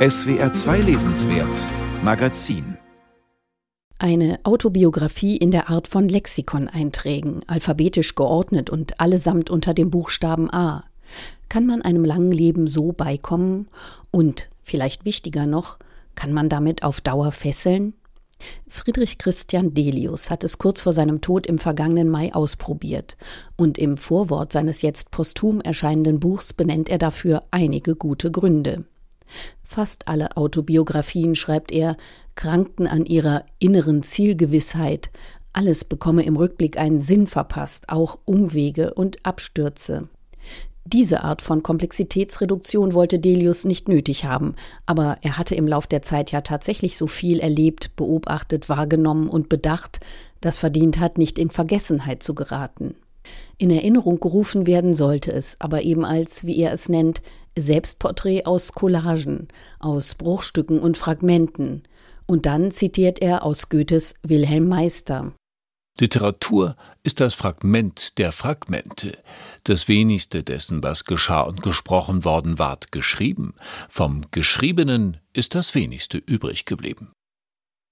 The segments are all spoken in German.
SWR 2 Lesenswert Magazin eine Autobiografie in der Art von Lexikoneinträgen, alphabetisch geordnet und allesamt unter dem Buchstaben A. Kann man einem langen Leben so beikommen? Und, vielleicht wichtiger noch, kann man damit auf Dauer fesseln? Friedrich Christian Delius hat es kurz vor seinem Tod im vergangenen Mai ausprobiert, und im Vorwort seines jetzt posthum erscheinenden Buchs benennt er dafür einige gute Gründe. Fast alle Autobiografien, schreibt er, krankten an ihrer inneren Zielgewissheit, alles bekomme im Rückblick einen Sinn verpasst, auch Umwege und Abstürze. Diese Art von Komplexitätsreduktion wollte Delius nicht nötig haben, aber er hatte im Lauf der Zeit ja tatsächlich so viel erlebt, beobachtet, wahrgenommen und bedacht, das verdient hat, nicht in Vergessenheit zu geraten. In Erinnerung gerufen werden sollte es, aber eben als, wie er es nennt, Selbstporträt aus Collagen, aus Bruchstücken und Fragmenten. Und dann zitiert er aus Goethes Wilhelm Meister. Literatur ist das Fragment der Fragmente. Das wenigste dessen, was geschah und gesprochen worden ward, geschrieben. Vom Geschriebenen ist das wenigste übrig geblieben.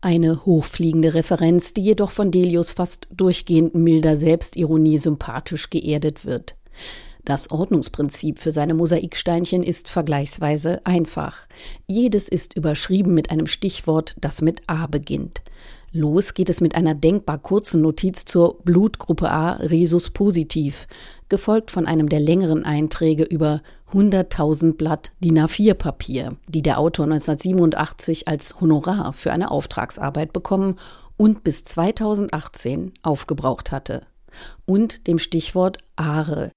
Eine hochfliegende Referenz, die jedoch von Delius fast durchgehend milder Selbstironie sympathisch geerdet wird. Das Ordnungsprinzip für seine Mosaiksteinchen ist vergleichsweise einfach. Jedes ist überschrieben mit einem Stichwort, das mit A beginnt. Los geht es mit einer denkbar kurzen Notiz zur Blutgruppe A Rhesus positiv, gefolgt von einem der längeren Einträge über 100.000 Blatt DIN A4 Papier, die der Autor 1987 als Honorar für eine Auftragsarbeit bekommen und bis 2018 aufgebraucht hatte. Und dem Stichwort Aare,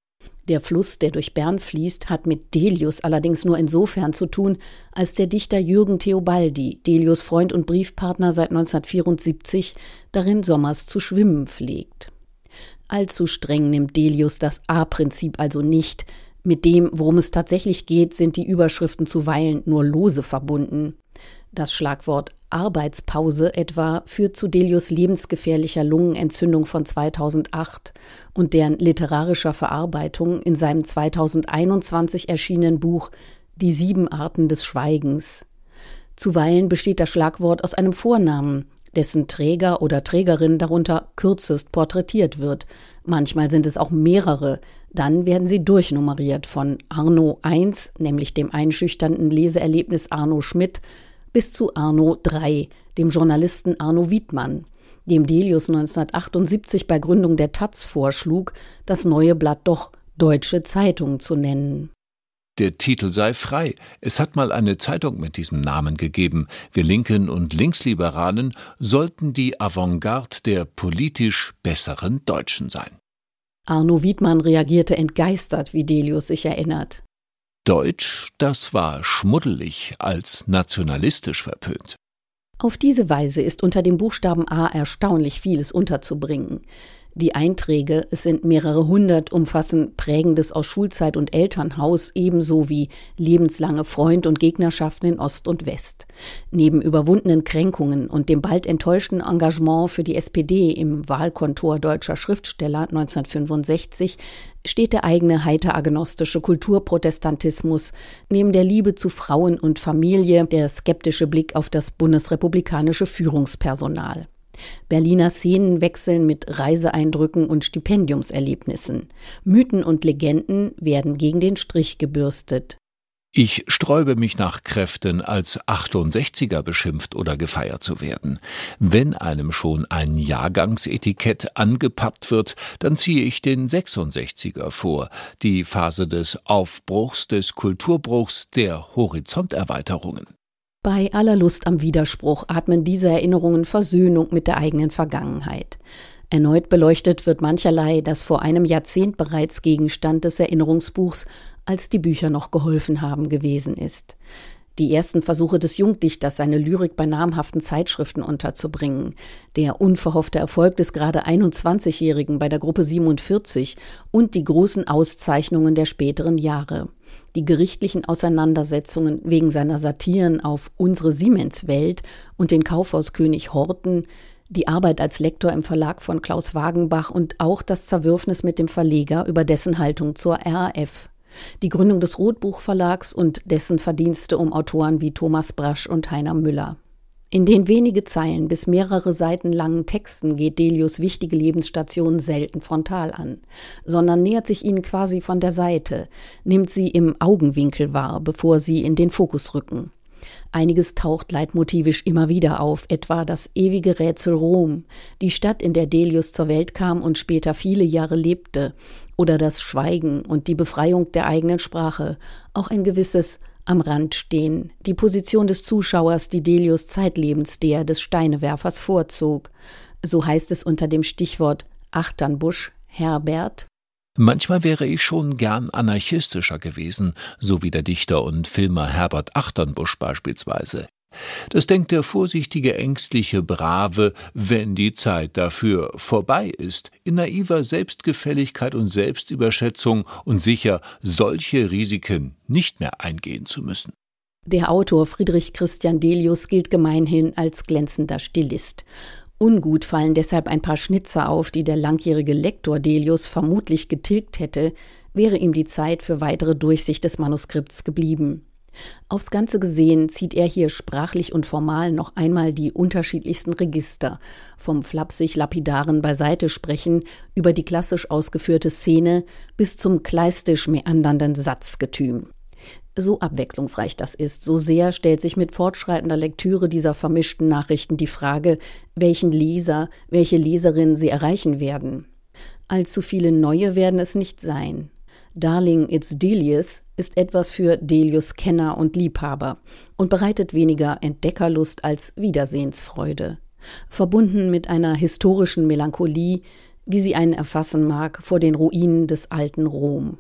der Fluss, der durch Bern fließt, hat mit Delius allerdings nur insofern zu tun, als der Dichter Jürgen Theobaldi, Delius Freund und Briefpartner seit 1974, darin sommers zu schwimmen pflegt. Allzu streng nimmt Delius das A-Prinzip also nicht. Mit dem, worum es tatsächlich geht, sind die Überschriften zuweilen nur lose verbunden. Das Schlagwort Arbeitspause etwa führt zu Delius lebensgefährlicher Lungenentzündung von 2008 und deren literarischer Verarbeitung in seinem 2021 erschienenen Buch Die sieben Arten des Schweigens. Zuweilen besteht das Schlagwort aus einem Vornamen, dessen Träger oder Trägerin darunter kürzest porträtiert wird. Manchmal sind es auch mehrere, dann werden sie durchnummeriert von Arno I, nämlich dem einschüchternden Leseerlebnis Arno Schmidt, bis zu Arno III, dem Journalisten Arno Wiedmann, dem Delius 1978 bei Gründung der Taz vorschlug, das neue Blatt doch Deutsche Zeitung zu nennen. Der Titel sei frei. Es hat mal eine Zeitung mit diesem Namen gegeben. Wir Linken und Linksliberalen sollten die Avantgarde der politisch besseren Deutschen sein. Arno Wiedmann reagierte entgeistert, wie Delius sich erinnert. Deutsch, das war schmuddelig als nationalistisch verpönt. Auf diese Weise ist unter dem Buchstaben A erstaunlich vieles unterzubringen. Die Einträge, es sind mehrere hundert, umfassen Prägendes aus Schulzeit und Elternhaus ebenso wie lebenslange Freund- und Gegnerschaften in Ost und West. Neben überwundenen Kränkungen und dem bald enttäuschten Engagement für die SPD im Wahlkontor deutscher Schriftsteller 1965 steht der eigene heiteragnostische Kulturprotestantismus, neben der Liebe zu Frauen und Familie der skeptische Blick auf das bundesrepublikanische Führungspersonal. Berliner Szenen wechseln mit Reiseeindrücken und Stipendiumserlebnissen. Mythen und Legenden werden gegen den Strich gebürstet. Ich sträube mich nach Kräften, als 68er beschimpft oder gefeiert zu werden. Wenn einem schon ein Jahrgangsetikett angepappt wird, dann ziehe ich den 66er vor, die Phase des Aufbruchs, des Kulturbruchs, der Horizonterweiterungen. Bei aller Lust am Widerspruch atmen diese Erinnerungen Versöhnung mit der eigenen Vergangenheit. Erneut beleuchtet wird mancherlei, das vor einem Jahrzehnt bereits Gegenstand des Erinnerungsbuchs, als die Bücher noch geholfen haben, gewesen ist. Die ersten Versuche des Jungdichters, seine Lyrik bei namhaften Zeitschriften unterzubringen, der unverhoffte Erfolg des gerade 21-Jährigen bei der Gruppe 47 und die großen Auszeichnungen der späteren Jahre die gerichtlichen Auseinandersetzungen wegen seiner Satiren auf unsere Siemenswelt und den Kaufhauskönig Horten, die Arbeit als Lektor im Verlag von Klaus Wagenbach und auch das Zerwürfnis mit dem Verleger über dessen Haltung zur RAF. Die Gründung des Rotbuchverlags und dessen Verdienste um Autoren wie Thomas Brasch und Heiner Müller. In den wenige Zeilen bis mehrere Seiten langen Texten geht Delius wichtige Lebensstationen selten frontal an, sondern nähert sich ihnen quasi von der Seite, nimmt sie im Augenwinkel wahr, bevor sie in den Fokus rücken. Einiges taucht leitmotivisch immer wieder auf, etwa das ewige Rätsel Rom, die Stadt, in der Delius zur Welt kam und später viele Jahre lebte, oder das Schweigen und die Befreiung der eigenen Sprache, auch ein gewisses am Rand stehen, die Position des Zuschauers, die Delius zeitlebens der des Steinewerfers vorzog. So heißt es unter dem Stichwort Achternbusch Herbert. Manchmal wäre ich schon gern anarchistischer gewesen, so wie der Dichter und Filmer Herbert Achternbusch beispielsweise. Das denkt der vorsichtige, ängstliche Brave, wenn die Zeit dafür vorbei ist, in naiver Selbstgefälligkeit und Selbstüberschätzung und sicher solche Risiken nicht mehr eingehen zu müssen. Der Autor Friedrich Christian Delius gilt gemeinhin als glänzender Stilist. Ungut fallen deshalb ein paar Schnitzer auf, die der langjährige Lektor Delius vermutlich getilgt hätte, wäre ihm die Zeit für weitere Durchsicht des Manuskripts geblieben. Aufs Ganze gesehen zieht er hier sprachlich und formal noch einmal die unterschiedlichsten Register, vom flapsig lapidaren Beiseite sprechen über die klassisch ausgeführte Szene bis zum kleistisch meandernden Satzgetüm. So abwechslungsreich das ist, so sehr stellt sich mit fortschreitender Lektüre dieser vermischten Nachrichten die Frage, welchen Leser, welche Leserin sie erreichen werden. Allzu viele neue werden es nicht sein. Darling It's Delius ist etwas für Delius Kenner und Liebhaber und bereitet weniger Entdeckerlust als Wiedersehensfreude. Verbunden mit einer historischen Melancholie, wie sie einen erfassen mag vor den Ruinen des alten Rom.